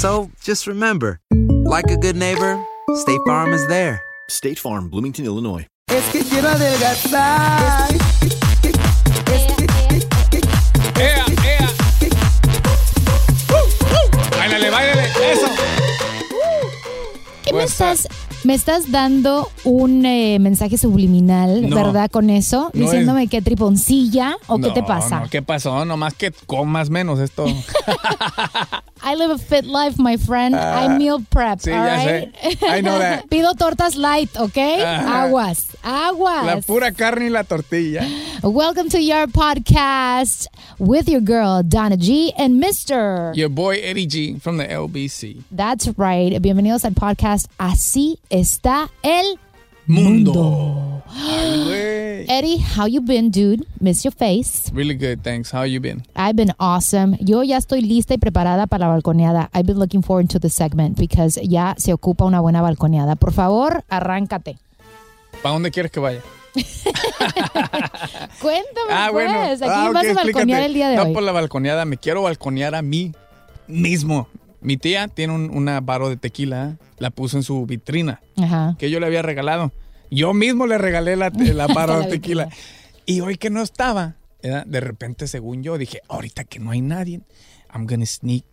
So just remember, like a good neighbor, State Farm is there. State Farm, Bloomington, Illinois. Es que quiero adelgazar. ¡Ea, ea! ¡Báilale, báilale! ¡Eso! ¿Qué me estás, me estás dando un eh, mensaje subliminal, No. verdad, con eso? No Diciéndome que triponcilla o qué te No, pasa. no, ¿Qué pasó? Nomás que comas menos esto. I live a fit life, my friend. Uh, I meal prep. Sí, all right? I know that. Pido tortas light, okay? Ajá. Aguas, aguas. La pura carne y la tortilla. Welcome to your podcast with your girl, Donna G and Mr. Your boy Eddie G from the LBC. That's right. Bienvenidos al podcast Así está el Mundo. Ay. Eddie, how you been, dude? Miss your face. Really good, thanks. How you been? I've been awesome. Yo ya estoy lista y preparada para la balconeada. I've been looking forward to the segment because ya se ocupa una buena balconeada. Por favor, arráncate. ¿Para dónde quieres que vaya? Cuéntame, Ah, pues. bueno. Aquí Ah, ok, vas a balconear el día de no, hoy. por la balconeada. Me quiero balconear a mí mismo. Mi tía tiene un, una baro de tequila. La puso en su vitrina Ajá. que yo le había regalado. Yo mismo le regalé la, la baro La de tequila. Y hoy que no estaba, ¿verdad? de repente, según yo, dije, ahorita que no hay nadie, I'm gonna sneak.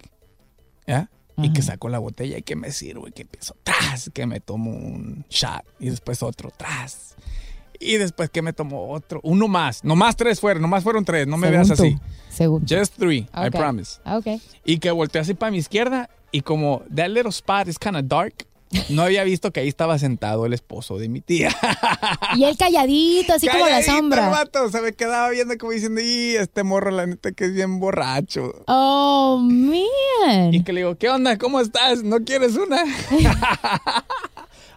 ¿ya? Y que saco la botella y que me sirvo y que empiezo, tras, que me tomo un shot y después otro, tras. Y después que me tomo otro, uno más. Nomás tres fueron, nomás fueron tres, no me Según veas tú. así. Según tú. Just three, I Ok. promise. Ok. Y que volteé así para mi izquierda y como that little spot is kind of dark, no había visto que ahí estaba sentado el esposo de mi tía. Y él calladito, así como la Calladito el sombra. vato, se me quedaba viendo como diciendo, y este morro la neta que es bien borracho. Oh, man. Y que le digo, ¿qué onda? ¿Cómo estás? ¿No quieres una?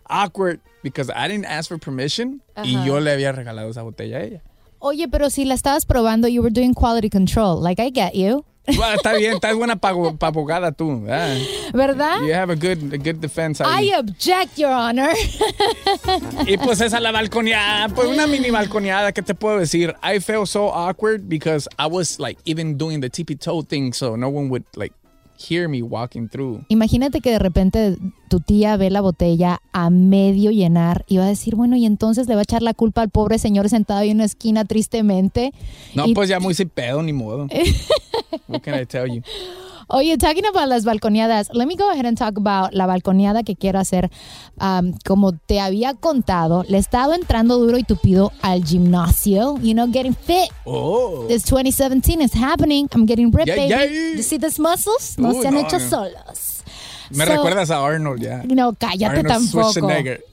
Awkward, because I didn't ask for permission y yo le había regalado esa botella a ella. Oye, pero si la estabas probando, you were doing quality control. Like, I get you. Bueno, está bien, estás buena pa- pa' abogada tú. ¿verdad? ¿Verdad? You have a good, a good defense ahí. I object, Your Honor. Y pues esa la balconeada, pues una mini balconeada, ¿qué te puedo decir? I felt so awkward because I was like even doing the tippy toe thing, so no one would like hear me walking through. Imagínate que de repente tu tía ve la botella a medio llenar y va a decir, bueno, y entonces le va a echar la culpa al pobre señor sentado ahí en una esquina tristemente. No, Y- pues ya muy sin pedo, ni modo. What can I tell you? Oye, talking about las balconeadas, let me go ahead and talk about la balconeada que quiero hacer. Um, como te había contado, le he estado entrando duro y tupido al gimnasio, you know, getting fit. Oh. This 2017 is happening. I'm getting ripped, baby. You see these muscles? No Uy, se han no, hecho no. solos. Me So- recuerdas a Arnold, ya. No, cállate Arnold tampoco.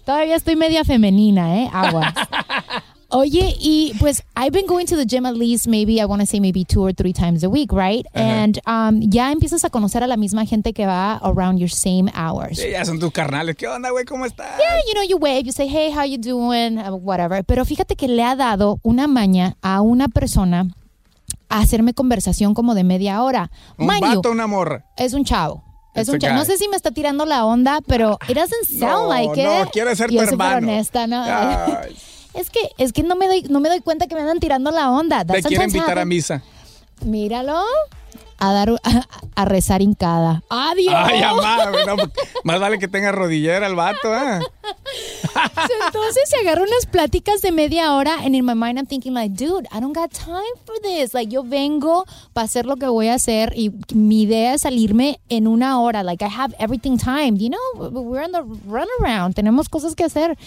Todavía estoy media femenina, ¿eh? Agua. Oye, y pues I've been going to the gym at least maybe I want to say maybe two or three times a week, right? And um, ya empiezas a conocer a la misma gente que va around your same hours. Sí, ya son tus carnales. ¿Qué onda, güey? ¿Cómo estás? Yeah, you know, you wave, you say, hey, how you doing, Uh, whatever. Pero fíjate que le ha dado una maña a una persona a hacerme conversación como de media hora. Un Mind you, vato, una morra. es un chavo. Es It's un. No sé si me está tirando la onda, pero it doesn't sound No, like no, it. quiere ser Yo tu hermano. honesta, ¿no? Ay. Es que, es que no me doy, no me doy cuenta que me andan tirando la onda. Te sometimes invitar a misa. Míralo. A dar a, a rezar hincada. Adiós. Ay, no, más vale que tenga rodillera el vato, ¿eh? Entonces se agarra unas pláticas de media hora and in my mind I'm thinking like, dude, I don't got time for this. Like yo vengo para hacer lo que voy a hacer y mi idea es salirme en una hora. Like I have everything timed. You know, we're on the runaround. Tenemos cosas que hacer.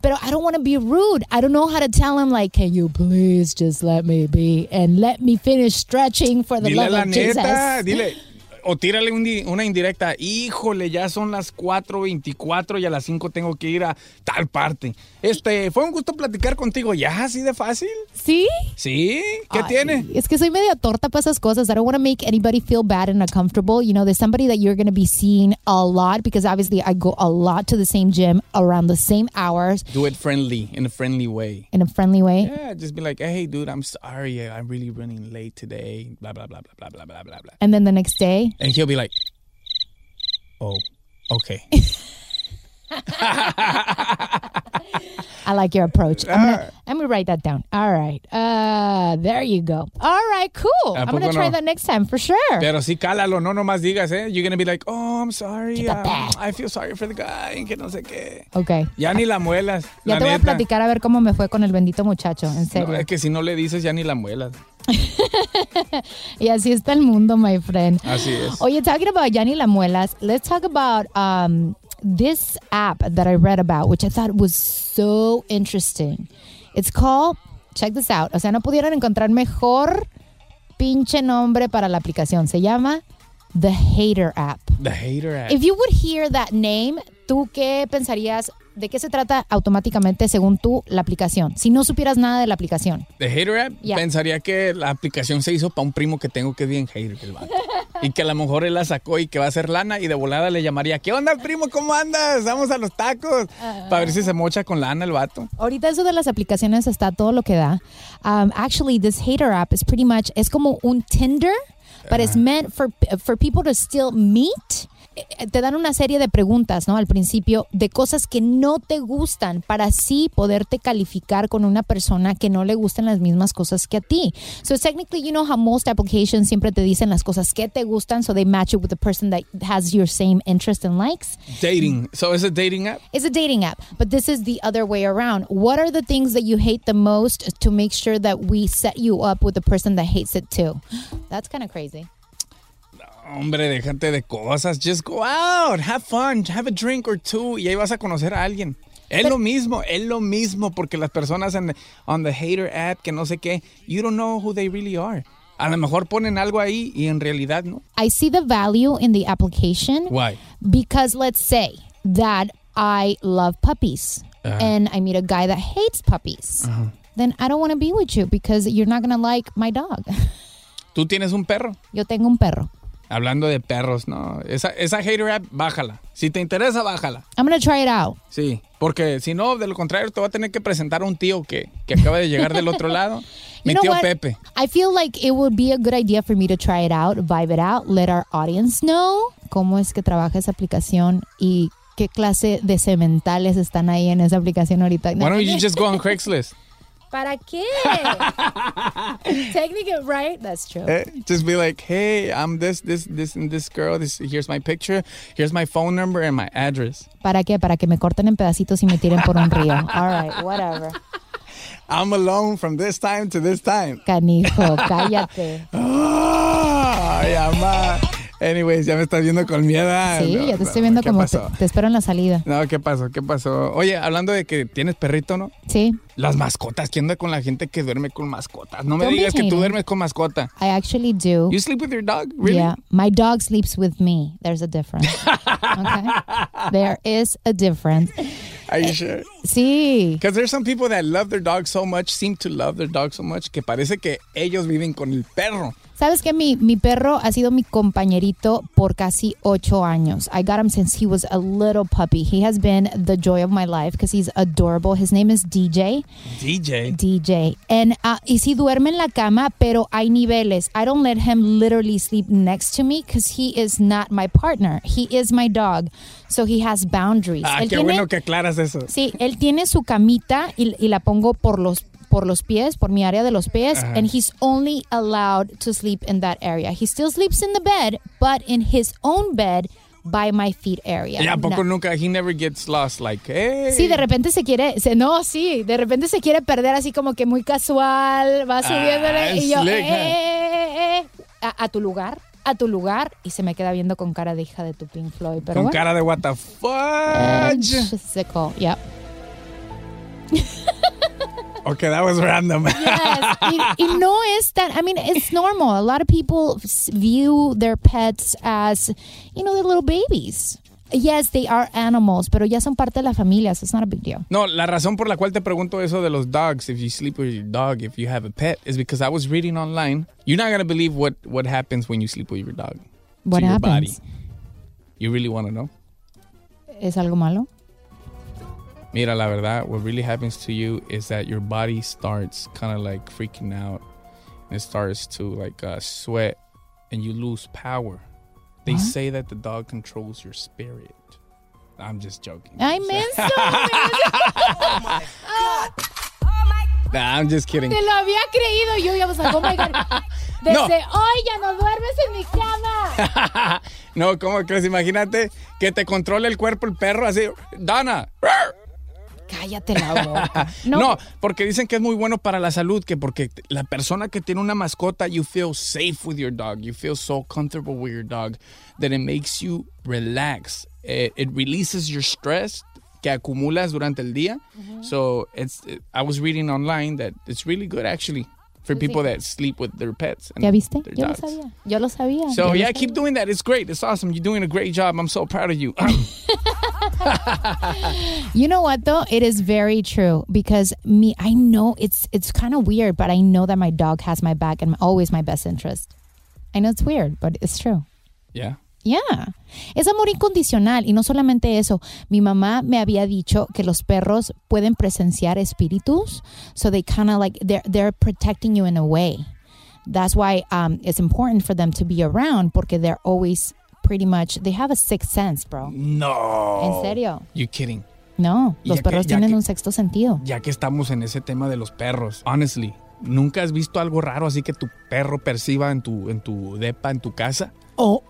Pero I don't want to be rude. I don't know how to tell him like, can you please just let me be and let me finish stretching for the Dile love of neta, dile o tírale un di, una indirecta. Híjole, ya son las 4.24 y a las 5 tengo que ir a tal parte. Este, fue un gusto platicar contigo. ¿Ya así de fácil? ¿Sí? ¿Sí? ¿Qué Ay, tiene? Es que soy media torta para esas cosas. I don't want to make anybody feel bad and uncomfortable. You know, there's somebody that you're going to be seeing a lot because obviously I go a lot to the same gym around the same hours. Do it friendly, in a friendly way. In a friendly way? Yeah, just be like, hey, dude, I'm sorry. I'm really running late today. Blah, blah, blah, blah, blah, blah, blah, blah. And then the next day? And he'll be like, oh, okay. I like your approach. I'm gonna, I'm gonna write that down. All right. Uh, there you go. All right, cool. ¿A I'm gonna try no? that next time for sure. Pero sí, cálalo, no nomás digas, ¿eh? You're gonna be like, oh, I'm sorry. Um, I feel sorry for the guy, que no sé qué. Okay. Ya ni la muelas. Ya la te voy a platicar a ver cómo me fue con el bendito muchacho, en No, serio. es que si no le dices, ya ni la muelas. Y así está el mundo, my friend. Así es. Oye, talking about Yanni Lamuelas, let's talk about um, this app that I read about, which I thought was so interesting. It's called, check this out, o sea, no pudieron encontrar mejor pinche nombre para la aplicación. Se llama The Hater App. The hater app. If you would hear that name, ¿tú qué pensarías? ¿De qué se trata automáticamente, según tú, la aplicación? Si no supieras nada de la aplicación. The hater app, Ya. pensaría que la aplicación se hizo para un primo que tengo que es bien hater, el vato. Y que a lo mejor él la sacó y que va a hacer lana y de volada le llamaría, ¿qué onda, primo? ¿Cómo andas? Vamos a los tacos. Para ver si se mocha con lana el vato. Ahorita eso de las aplicaciones está todo lo que da. Um, actually, this hater app is pretty much es como un Tinder, but it's meant for for people to still meet. Eh, Te dan una serie de preguntas, ¿no? Al principio de cosas que no te gustan para así poderte calificar con una persona que no le gustan las mismas cosas que a ti. So technically, you know how most applications siempre te dicen las cosas que te gustan, so they match you with the person that has your same interest and likes. Dating. So is a dating app? It's a dating app, but this is the other way around. What are the things that you hate the most to make sure that we set you up with the person that hates it too? That's kind of crazy. Hombre, déjate de cosas. Just go out, have fun, have a drink or two y ahí vas a conocer a alguien. Es lo mismo, es lo mismo porque las personas en on the hater app que no sé qué, you don't know who they really are. A lo mejor ponen algo ahí y en realidad no. I see the value in the application Why? because let's say that I love puppies and I meet a guy that hates puppies. Then I don't want to be with you because you're not going to like my dog. Tú tienes un perro. Yo tengo un perro. Hablando de perros, no. Esa, esa hater app, bájala. Si te interesa, bájala. I'm to try it out. Sí, porque si no, de lo contrario, te va a tener que presentar a un tío que, que acaba de llegar del otro lado. Mi You know tío what? Pepe. I feel like it would be a good idea for me to try it out, vibe it out, let our audience know cómo es que trabaja esa aplicación y qué clase de cementales están ahí en esa aplicación ahorita. Why don't you just go on Craigslist? ¿Para qué? Technically, right? That's true. Eh, Just be like, hey, I'm this, this, this, and this girl. This, here's my picture. Here's my phone number and my address. ¿Para qué? Para que me corten en pedacitos y me tiren por un río. All right, whatever. I'm alone from this time to this time. Canijo, cállate. Ay, ama. Anyways, ya me estás viendo con miedo. Ah, Sí, no, ya te estoy viendo ¿qué como te, espero en la salida. No, ¿qué pasó? ¿Qué pasó? Oye, hablando de que tienes perrito, ¿no? Sí. Las mascotas, ¿quién anda con la gente que duerme con mascotas? No me Don't digas que tú duermes con mascota. I actually do. You sleep with your dog? Really? Yeah, my dog sleeps with me. There's a difference. okay, there is a difference. Are you sure? Sí. Because there's some people that love their dog so much, seem to love their dog so much, que parece que ellos viven con el perro. Sabes que mi, mi perro ha sido mi compañerito por casi ocho años. I got him since he was a little puppy. He has been the joy of my life because he's adorable. His name is DJ. DJ. DJ. And, uh, y sí duerme en la cama, pero hay niveles. I don't let him literally sleep next to me because he is not my partner. He is my dog. So he has boundaries. Ah, Él qué tiene- bueno que aclaras eso. Sí, él tiene su camita y, y la pongo por los por los pies, por mi área de los pies, Ajá. and he's only allowed to sleep in that area. He still sleeps in the bed, but in his own bed by my feet area. ¿Y a poco No. nunca, he never gets lost, like, hey. Sí, de repente se quiere, se, no, sí, de repente se quiere perder así como que muy casual, va subiéndole y yo, slick, eh, eh, eh, eh, a, a tu lugar, a tu lugar, y se me queda viendo con cara de hija de tu Pink Floyd. Pero con bueno. cara de what the fudge. Yeah. Okay, that was random. Yes. y, y no es tan, I mean, it's normal. A lot of people view their pets as, you know, they're little babies. Yes, they are animals, pero ya son parte de la familia, so it's not a big deal. No, la razón por la cual te pregunto eso de los dogs, if you sleep with your dog, if you have a pet, is because I was reading online. You're not gonna believe what what happens when you sleep with your dog. What to your happens? body. You really want to know? ¿Es algo malo? Mira, la verdad, what really happens to you is that your body starts kind of like freaking out. And it starts to like uh, sweat and you lose power. They What? say that the dog controls your spirit. I'm just joking. Ay, menso. Nah, I'm just kidding. Te lo había creído yo, ya was like, oh my God. Desde No. hoy ya no duermes en mi cama. no, ¿cómo crees? Imagínate que te controle el cuerpo el perro así. Dana. Cállate la boca. No. porque dicen que es muy bueno para la salud, que porque la persona que tiene una mascota, you feel safe with your dog, you feel so comfortable with your dog, that it makes you relax. It, it releases your stress que acumulas durante el día. So it's, I was reading online that it's really good actually for people that sleep with their pets. and ¿Ya viste? their Yo lo dogs. sabía. Yo lo sabía. So lo yeah, sabía. keep doing that. It's great. It's awesome. You're doing a great job. I'm so proud of you. You know what though? It is very true because me I know it's it's kind of weird, but I know that my dog has my back and always my best interest. I know it's weird, but it's true. yeah. Yeah. Es amor incondicional y no solamente eso. Mi mamá me había dicho que los perros pueden presenciar espíritus, so they kind of like they're they're protecting you in a way. That's why um, it's important for them to be around porque they're always pretty much they have a sixth sense, bro. No. ¿En serio? You kidding. No, los ya perros tienen que- un sexto sentido. Ya que estamos en ese tema de los perros, honestly, ¿nunca has visto algo raro así que tu perro perciba en tu, en tu depa, en tu casa? Oh,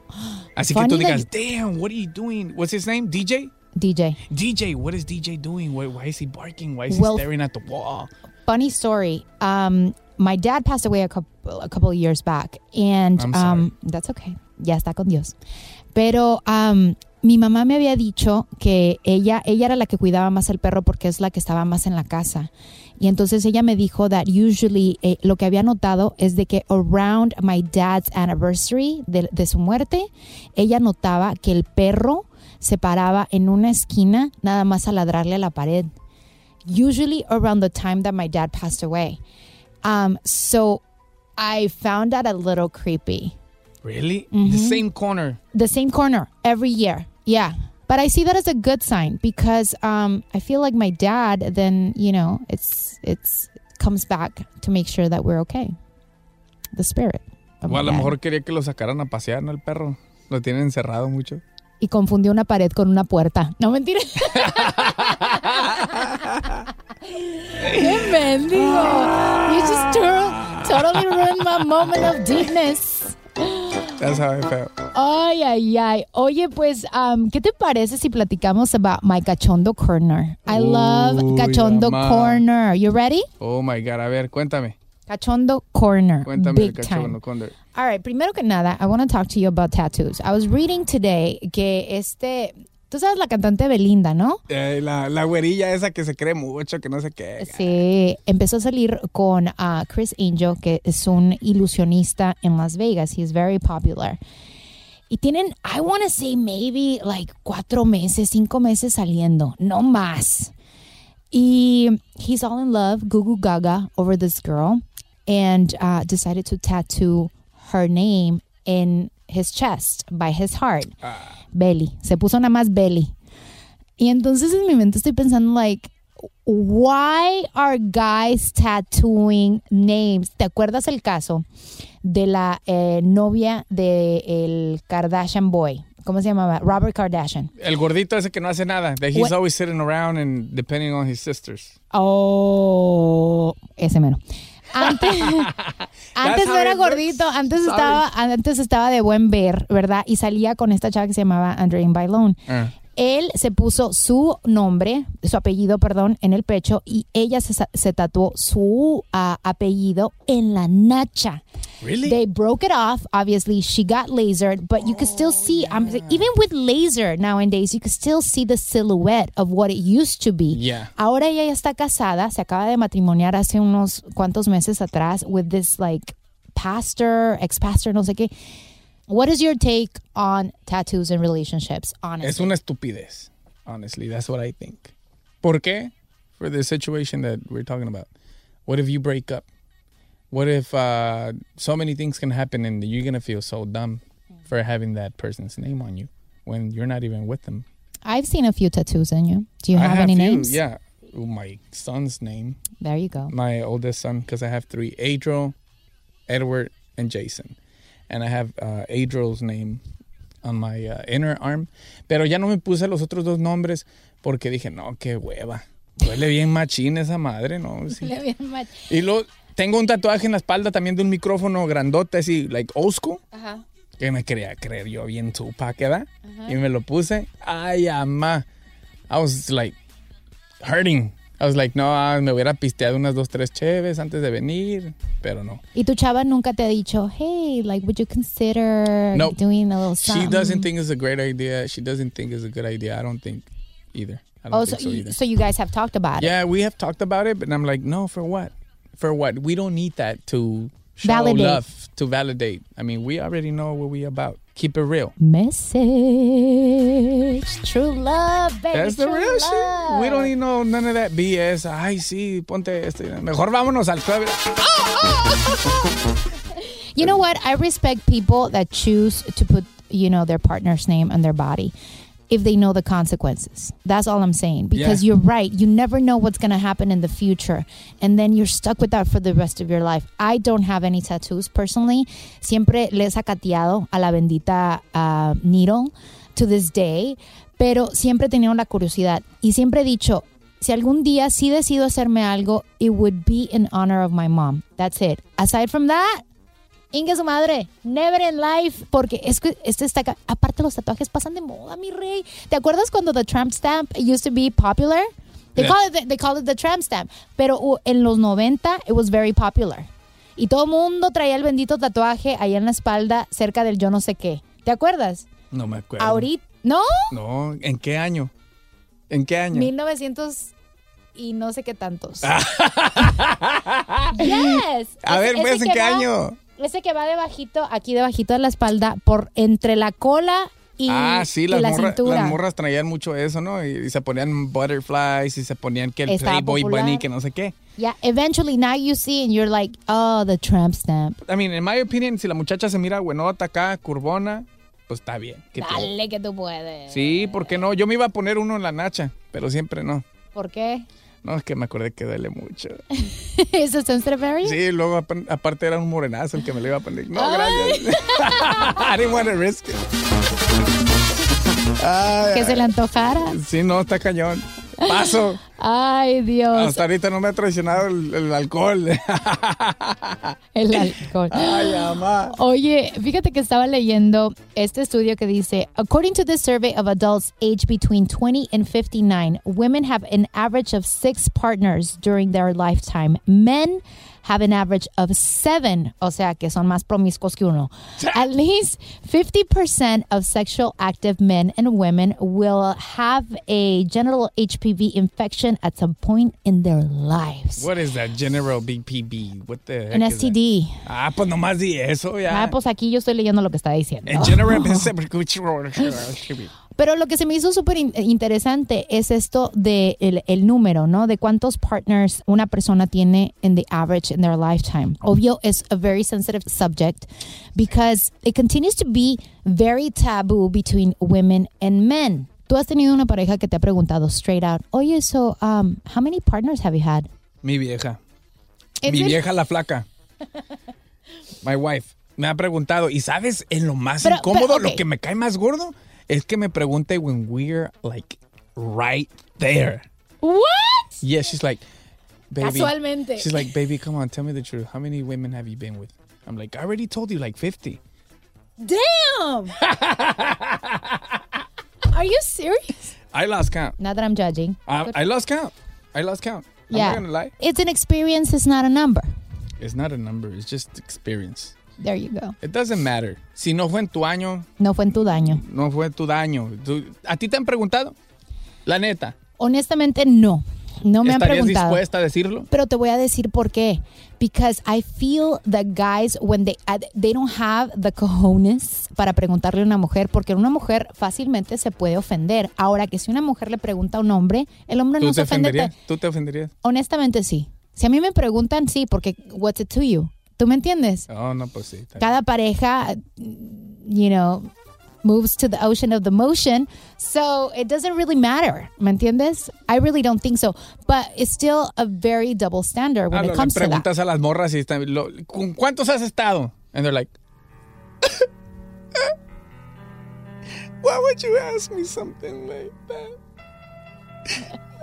Así que tú digas, damn, what are you doing? What's his name? DJ? DJ. DJ, what is DJ doing? Why, why is he barking? Why is Well- he staring at the wall? funny story. Um, my dad passed away a couple a couple of years back, and um, that's okay. Ya está con Dios. Pero um, mi mamá me había dicho que ella ella era la que cuidaba más el perro porque es la que estaba más en la casa. Y entonces ella me dijo that usually eh, lo que había notado es de que around my dad's anniversary de, de su muerte, ella notaba que el perro se paraba en una esquina nada más a ladrarle a la pared usually around the time that my dad passed away. Um, so I found that a little creepy. Really? Mm-hmm. The same corner. The same corner every year. Yeah. But I see that as a good sign because um, I feel like my dad then, you know, it's it's comes back to make sure that we're okay. The spirit. O a lo mejor quería que lo sacaran a pasear, ¿no? El perro. Lo tienen encerrado mucho. Y confundió una pared con una puerta. No mentira. ¡Qué mendigo! You just totally ruined my moment of deepness. That's how I felt. Ay, ay, ay. Oye, pues, um, ¿qué te parece si platicamos about my cachondo corner? I love cachondo mamá. corner. You ready? Oh my God. A ver, cuéntame. Cachondo Corner. Cuéntame big el time. cachondo corner. All right, primero que nada, I want to talk to you about tattoos. I was reading today que este, tú sabes la cantante Belinda, ¿no? Eh, la, la güerilla esa que se cree mucho, que no sé qué. Sí, empezó a salir con uh, Chris Angel, que es un ilusionista en Las Vegas. He's very popular. Y tienen, I want to say maybe like cuatro meses, cinco meses saliendo, no más. Y he's all in love, goo gaga, over this girl, and uh, decided to tattoo her name in his chest, by his heart. Belly. Se puso nada más Belly. Y entonces en mi mente estoy pensando, like, why are guys tattooing names? ¿Te acuerdas el caso de la eh, novia de el Kardashian boy? ¿Cómo se llamaba? Robert Kardashian. El gordito ese que no hace nada. That he's What- always sitting around and depending on his sisters. Oh, ese mero. Antes, antes no era gordito, antes estaba, antes estaba de buen ver, ¿verdad? Y salía con esta chava que se llamaba Andreine Bailón. Ah. Él se puso su nombre, su apellido, perdón, en el pecho y ella se, tatuó su ah, apellido en la nacha. Really? They broke it off. Obviously, she got lasered, but you could still see, I'm even with laser nowadays, you could still see the silhouette of what it used to be. Yeah. Ahora ella ya está casada, se acaba de matrimoniar hace unos cuantos meses atrás with this like pastor, ex-pastor, no sé qué. What is your take on tattoos and relationships, honestly? Es una estupidez. Honestly, that's what I think. ¿Por qué? For the situation that we're talking about. What if you break up? What if uh, so many things can happen and you're going to feel so dumb for having that person's name on you when you're not even with them? I've seen a few tattoos in you. Do you I have, any few, names? Yeah. My son's name, There you go. my oldest son, because I have three Adriel, Edward, and Jason. And I have uh, Adriel's name on my uh, inner arm. Pero ya no me puse los otros dos nombres porque dije, no, qué hueva. Duele bien machín esa madre, ¿no? Sí. Y luego tengo un tatuaje en la espalda también de un micrófono grandote, así, like old school. Ajá. Que me quería creer yo bien Tupac, ¿verdad? Y me lo puse. Ay, ama. I was like hurting. I was like, no, me hubiera pisteado unas dos, tres cheves antes de venir, pero no. Y tu chava nunca te ha dicho, hey, like, would you consider No. doing a little She doesn't think it's a great idea. She doesn't think it's a good idea. I don't think either. I don't Oh, think so, so you, either. so you guys have talked about it. Yeah, we have talked about it, but I'm like, no, for what? For what? We don't need that to show Validate. love, to validate. I mean, we already know what we about. Keep it real. Message. True love, baby. That's the true real shit. We don't need no none of that BS. Ay, sí, ponte este. Mejor vámonos al club. You know what? I respect people that choose to put, you know, their partner's name on their body if they know the consequences. That's all I'm saying. Because Yeah. you're right. You never know what's going to happen in the future. And then you're stuck with that for the rest of your life. I don't have any tattoos personally. Siempre le he sacateado a la bendita uh, needle to this day. Pero siempre he tenido la curiosidad. Y siempre he dicho, si algún día sí decido hacerme algo, it would be in honor of my mom. That's it. Aside from that, Inga su madre, never in life, porque es que este está acá. Aparte los tatuajes pasan de moda, mi rey. ¿Te acuerdas cuando the tramp stamp used to be popular? They Yeah. call it the, they call it the tramp stamp, pero uh, en los 90 it was very popular. Y todo el mundo traía el bendito tatuaje allá en la espalda cerca del yo no sé qué. ¿Te acuerdas? No me acuerdo. Ahorita, ¿no? No, ¿en qué año? ¿En qué año? 1900 y no sé qué tantos. yes. A ver, pues, ¿en qué año? Ese que va debajito, aquí debajito de la espalda, por entre la cola y, ah, sí, las, la morra- las morras traían mucho eso, ¿no? Y, y se ponían butterflies y se ponían que el Estaba Playboy popular. Bunny, que no sé qué. Yeah, eventually now you see and you're like, oh, the tramp stamp. I mean, in my opinion, si la muchacha se mira buenota acá, curvona, pues está bien. ¿Qué tiene? Dale que tú puedes. Sí, ¿por qué no? Yo me iba a poner uno en la nacha, pero siempre no. ¿Por qué? No, es que me acordé que duele mucho. ¿Es a sensitive area? Sí, luego ap- aparte era un morenazo el que me lo iba a poner. No, gracias. I didn't want to risk it. Ay, Que se le antojara. Sí, no, está cañón. Paso. Ay, Dios. Hasta ahorita no me ha traicionado el, el alcohol. El alcohol. Ay, mamá. Oye, fíjate que estaba leyendo este estudio que dice, according to this survey of adults aged between 20 and 59, women have an average of six partners during their lifetime. Men have an average of seven, o sea, que son más promiscuos que uno. At least 50% of sexual active men and women will have a genital HPV infection at some point in their lives. What is that general BPB? What the heck An? STD. Ah, pues nomás di eso ya. Ah, pues aquí yo estoy leyendo lo que está diciendo. En general, Pero lo que se me hizo súper in- interesante es esto de el, el número, ¿no? De cuántos partners una persona tiene in the average in their lifetime. Obvio, es a very sensitive subject because it continues to be very taboo between women and men. Tú has tenido una pareja que te ha preguntado straight out, oye, so, um, how many partners have you had? Mi vieja. Is Mi it- vieja la flaca. My wife. Me ha preguntado, y sabes, en lo más Pero- incómodo, pero, lo que me cae más gordo, es que me pregunte when we're like right there. What? Yeah, she's like, baby. Casualmente. She's like, baby, come on, tell me the truth. How many women have you been with? I'm like, I already told you like 50. Damn! Are you serious? I lost count. Not that I'm judging. I, I lost count. I lost count. I'm yeah. not gonna lie. It's an experience, it's not a number. It's not a number. It's just experience. There you go. It doesn't matter. Si no fue en tu año, No fue en tu daño. no fue tu daño. ¿A ti te han preguntado? La neta. Honestamente, no. No me han ¿Estarías preguntado. dispuesta a decirlo? Pero te voy a decir por qué. Because I feel that guys, when they, they don't have the cojones para preguntarle a una mujer, porque una mujer fácilmente se puede ofender. Ahora que si una mujer le pregunta a un hombre, el hombre ¿Tú no se ofende. ¿Tú te ofenderías? Honestamente, sí. Si a mí me preguntan, sí, porque what's it to you? ¿Tú me entiendes? No, pues sí. Cada pareja, you know, moves to the ocean of the motion. So it doesn't really matter. ¿Me entiendes? I really don't think so. But it's still a very double standard when Ah, it comes to that. preguntas a las morras y están, lo- ¿con cuántos has estado? And they're like, why would you ask me something like that?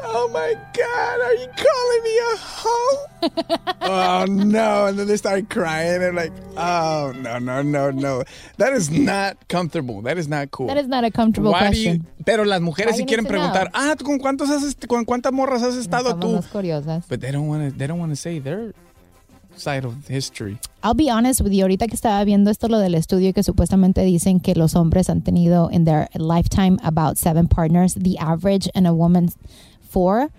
Oh my God, are you calling me a hoe? oh no. And then they start crying and like, oh no, no, no, no. That is not comfortable. That is not cool. That is not a comfortable Why do you- pero las mujeres Why sí quieren preguntar, ah, ¿tú ¿con cuántos has con cuántas morras has estado Estamos tú? curiosas. But they don't want to. They don't want to say their side of history. I'll be honest with you. Ahorita que estaba viendo esto, lo del estudio que supuestamente dicen que los hombres han tenido in their lifetime about seven partners, the average in a woman four.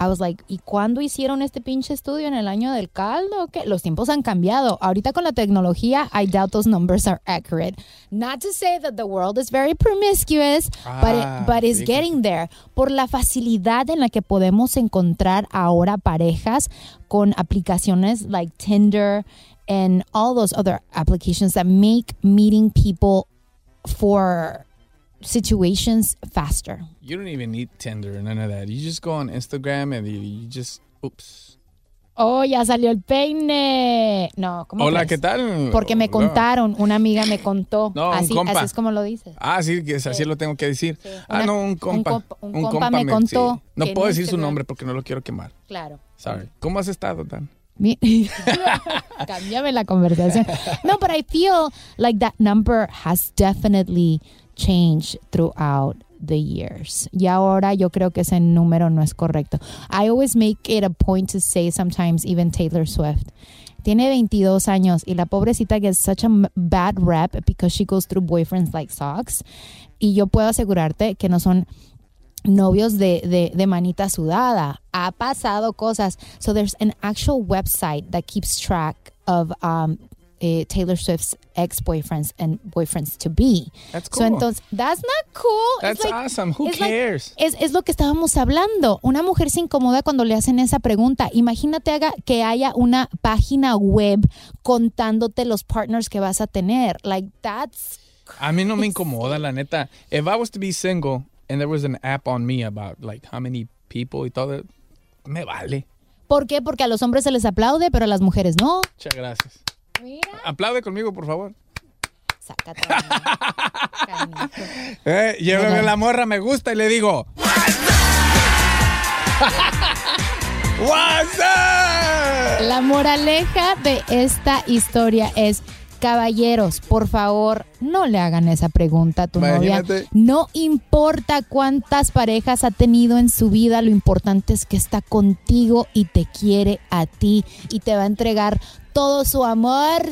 I was like, ¿y cuándo hicieron este pinche estudio? ¿En el año del caldo? qué? Los tiempos han cambiado. Ahorita con la tecnología, I doubt those numbers are accurate. Not to say that the world is very promiscuous, but, Ah, it, but it's getting there. Por la facilidad en la que podemos encontrar ahora parejas con aplicaciones like Tinder and all those other applications that make meeting people for situations faster. You don't even need Tinder or none of that. You just go on Instagram and you, you just, oops. Oh, ya salió el peine. No, ¿cómo Hola, crees? ¿qué tal? Porque me Hola. contaron, una amiga me contó. No, un así, compa. así es como lo dices. Ah, sí, que es así lo tengo que decir. ah, Una- no, un compa. compa- un compa me contó sí. No puedo decir su nombre porque no lo quiero quemar. Claro. Sorry. ¿Cómo has estado, Dan? Cámbiame la conversación. No, but I feel like that number has definitely changed throughout the years. Y ahora yo creo que ese número no es correcto. I always make it a point to say sometimes even Taylor Swift. Tiene 22 años y la pobrecita gets such a bad rep because she goes through boyfriends like socks. Y yo puedo asegurarte que no son novios de, de, de manita sudada. Ha pasado cosas. So there's an actual website that keeps track of um, eh, Taylor Swift's ex-boyfriends and boyfriends to be. That's So cool. entonces, that's not cool. That's like- awesome. Who it's like- cares? es, es lo que estábamos hablando. Una mujer se incomoda cuando le hacen esa pregunta. Imagínate haga, que haya una página web contándote los partners que vas a tener. Like, that's A mí no me incomoda, la neta. If I was to be single and there was an app on me about like how many people y todo, me vale. ¿Por qué? Porque a los hombres se les aplaude, pero a las mujeres no. Muchas gracias. Aplaude conmigo, por favor. Sácate. Eh, lléveme la morra, me gusta y le digo. What's up? La moraleja de esta historia es, caballeros, por favor, no le hagan esa pregunta a tu novia. No importa cuántas parejas ha tenido en su vida, lo importante es que está contigo y te quiere a ti y te va a entregar todo su amor,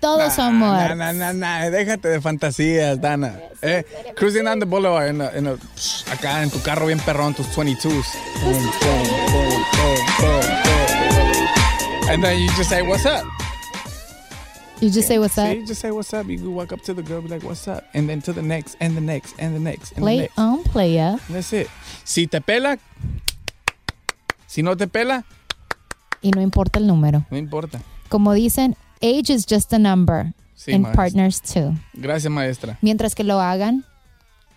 todo su amor. Nah, nah, Déjate de fantasías, Dana. Eh, cruising down the boulevard en psh, acá en tu carro bien perrón, tus 22s. Boom, boom, boom, boom, boom, boom. And then you just say, what's up? You just say what's up. See, just say what's up. You walk up to the girl, be like, what's up? And then to the next, and the next, and the next, and the Play next. on, playa. That's it. Si te pela, si no te pela, Y no importa el número. no importa. Como dicen, age is just a number. Sí, and maestra. partners too. Gracias, maestra. Mientras que lo hagan,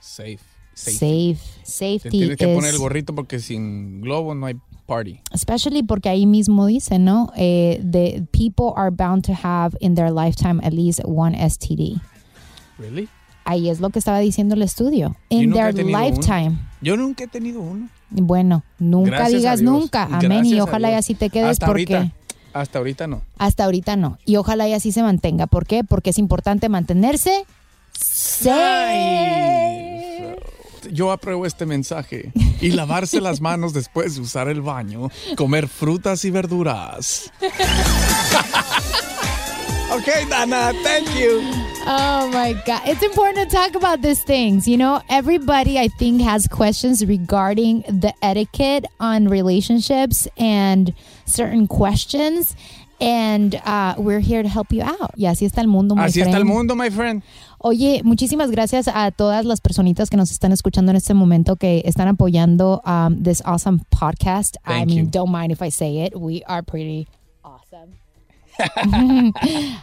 Safe. safe. Te Safety tienes que poner el gorrito porque sin globo no hay party. especially porque ahí mismo dice, ¿no? Eh, the people are bound to have in their lifetime at least one STD. Really? Ahí es lo que estaba diciendo el estudio. In their uno. lifetime. Yo nunca he tenido uno. Bueno, nunca Gracias digas nunca. Amén. Gracias Y ojalá y así te quedes Hasta porque ahorita. Hasta ahorita no. hasta ahorita no. Y ojalá y así se mantenga. ¿Por qué? Porque es importante mantenerse safe. Yo apruebo este mensaje. Y lavarse las manos después de usar el baño. Comer frutas y verduras. ok, Dana, thank you. Oh my God. It's important to talk about these things. You know, everybody, I think, has questions regarding the etiquette on relationships and certain questions. And uh, we're here to help you out. Y así está el mundo, my Así está el mundo, my friend. Oye, muchísimas gracias a todas las personitas que nos están escuchando en este momento que están apoyando um, this awesome podcast. I mean, you. don't mind if I say it. We are pretty.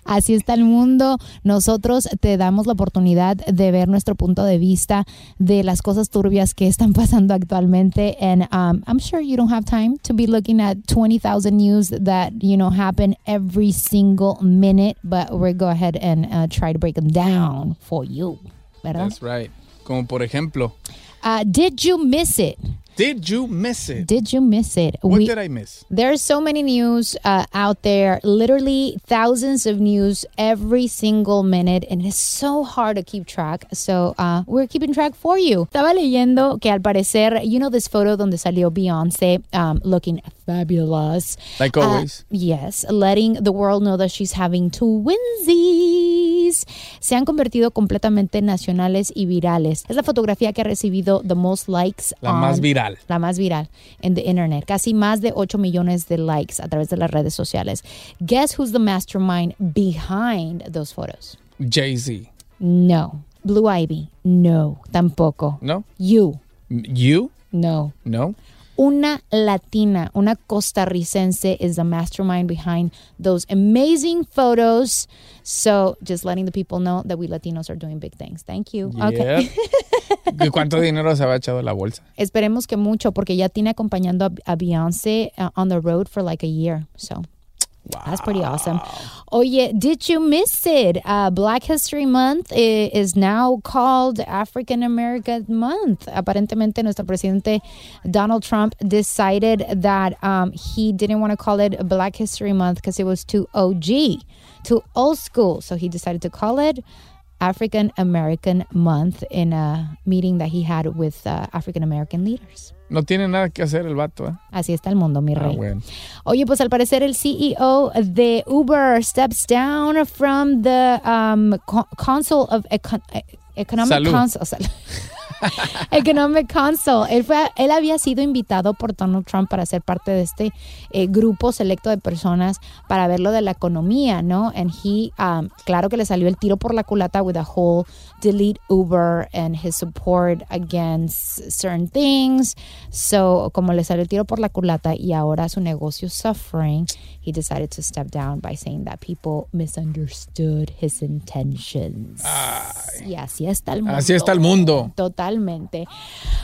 Así está el mundo. Nosotros te damos la oportunidad de ver nuestro punto de vista de las cosas turbias que están pasando actualmente. And um, I'm sure you don't have time to be looking at 20,000 news that, you know, happen every single minute, but we're go ahead and uh, try to break them down for you. ¿Verdad? That's right. Como por ejemplo, Uh, did you miss it? Did you miss it? Did you miss it? What We- did I miss? There's so many news uh, out there, literally thousands of news every single minute, and it's so hard to keep track. So uh, we're keeping track for you. Estaba leyendo que al parecer, you know, this photo donde salió Beyonce um, looking fabulous. Like Uh, always. yes, letting the world know that she's having twinsies. Se han convertido completamente nacionales y virales. Es la fotografía que ha recibido the most likes. La más viral. la más viral en the internet. Casi más de 8 millones de likes a través de las redes sociales. Guess who's the mastermind behind those photos? Jay-Z. No. Blue Ivy. No. Tampoco. No? You. You? No. No? Una latina, una costarricense is the mastermind behind those amazing photos. So just letting the people know that we Latinos are doing big things. Thank you. Okay. Yep. ¿Y ¿Cuánto dinero se había echado la bolsa? Esperemos que mucho, porque ya tiene acompañando a, a Beyoncé uh, on the road for like a year. So that's pretty awesome. Oh, yeah. did you miss it? Uh, Black History Month is now called African American Month. Aparentemente, nuestro presidente Donald Trump decided that um, he didn't want to call it Black History Month because it was too OG, too old school. So he decided to call it African American Month in a meeting that he had with uh, African American leaders. No tiene nada que hacer el vato, ¿eh? Así está el mundo, mi Ah, rey. bueno. Oye, pues al parecer el CEO de Uber steps down from the um, co- Council of Econ- Economic Salud. Council. Economic Council. Él, fue, él había sido invitado por Donald Trump para ser parte de este eh, grupo selecto de personas para ver lo de la economía, ¿no? And he, um, claro que le salió el tiro por la culata with the whole delete Uber and his support against certain things. So, como le salió el tiro por la culata y ahora su negocio suffering, he decided to step down by saying that people misunderstood his intentions. Y así está el mundo. Así está el mundo. Totalmente.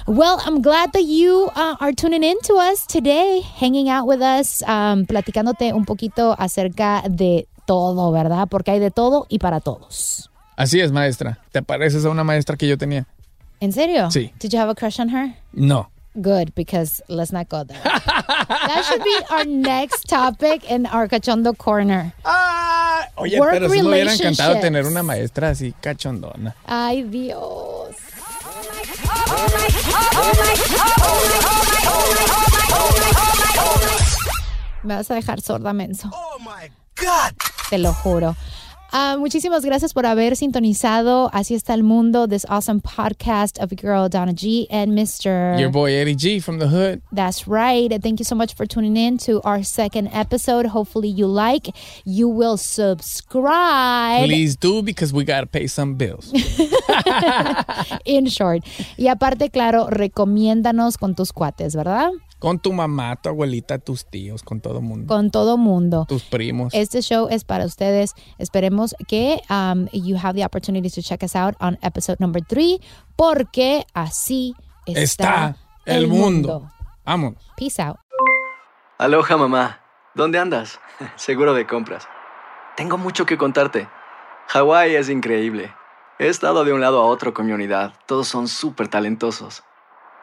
Well, I'm glad that you uh, are tuning in to us today, hanging out with us, um, platicándote un poquito acerca de todo, ¿verdad? Porque hay de todo y para todos. Así es, maestra. ¿Te pareces a una maestra que yo tenía? ¿En serio? Sí. Did you have a crush on her? No. Good, because let's not go there. that should be our next topic in our cachondo corner. Ah, oye, Work pero sí me hubiera encantado tener una maestra así cachondona. Ay, Dios. Me vas a dejar sorda, menso. Oh my God. Te lo juro. Ah, muchísimas gracias por haber sintonizado Así está el mundo, this awesome podcast of girl Donna G and Mr. Your boy Eddie G from the hood. That's right. Thank you so much for tuning in to our second episode. Hopefully you like. You will subscribe. Please do because we gotta pay some bills. In short. Y aparte, claro, recomiéndanos con tus cuates, ¿verdad? Con tu mamá, tu abuelita, tus tíos, con todo mundo. Con todo mundo. Tus primos. Este show es para ustedes. Esperemos que um, you have the opportunity to check us out on episode number three, porque así está, Está el mundo. Vámonos. Peace out. Aloha mamá, ¿dónde andas? Seguro de compras. Tengo mucho que contarte. Hawái es increíble. He estado de un lado a otro con mi unidad. Todos son súper talentosos.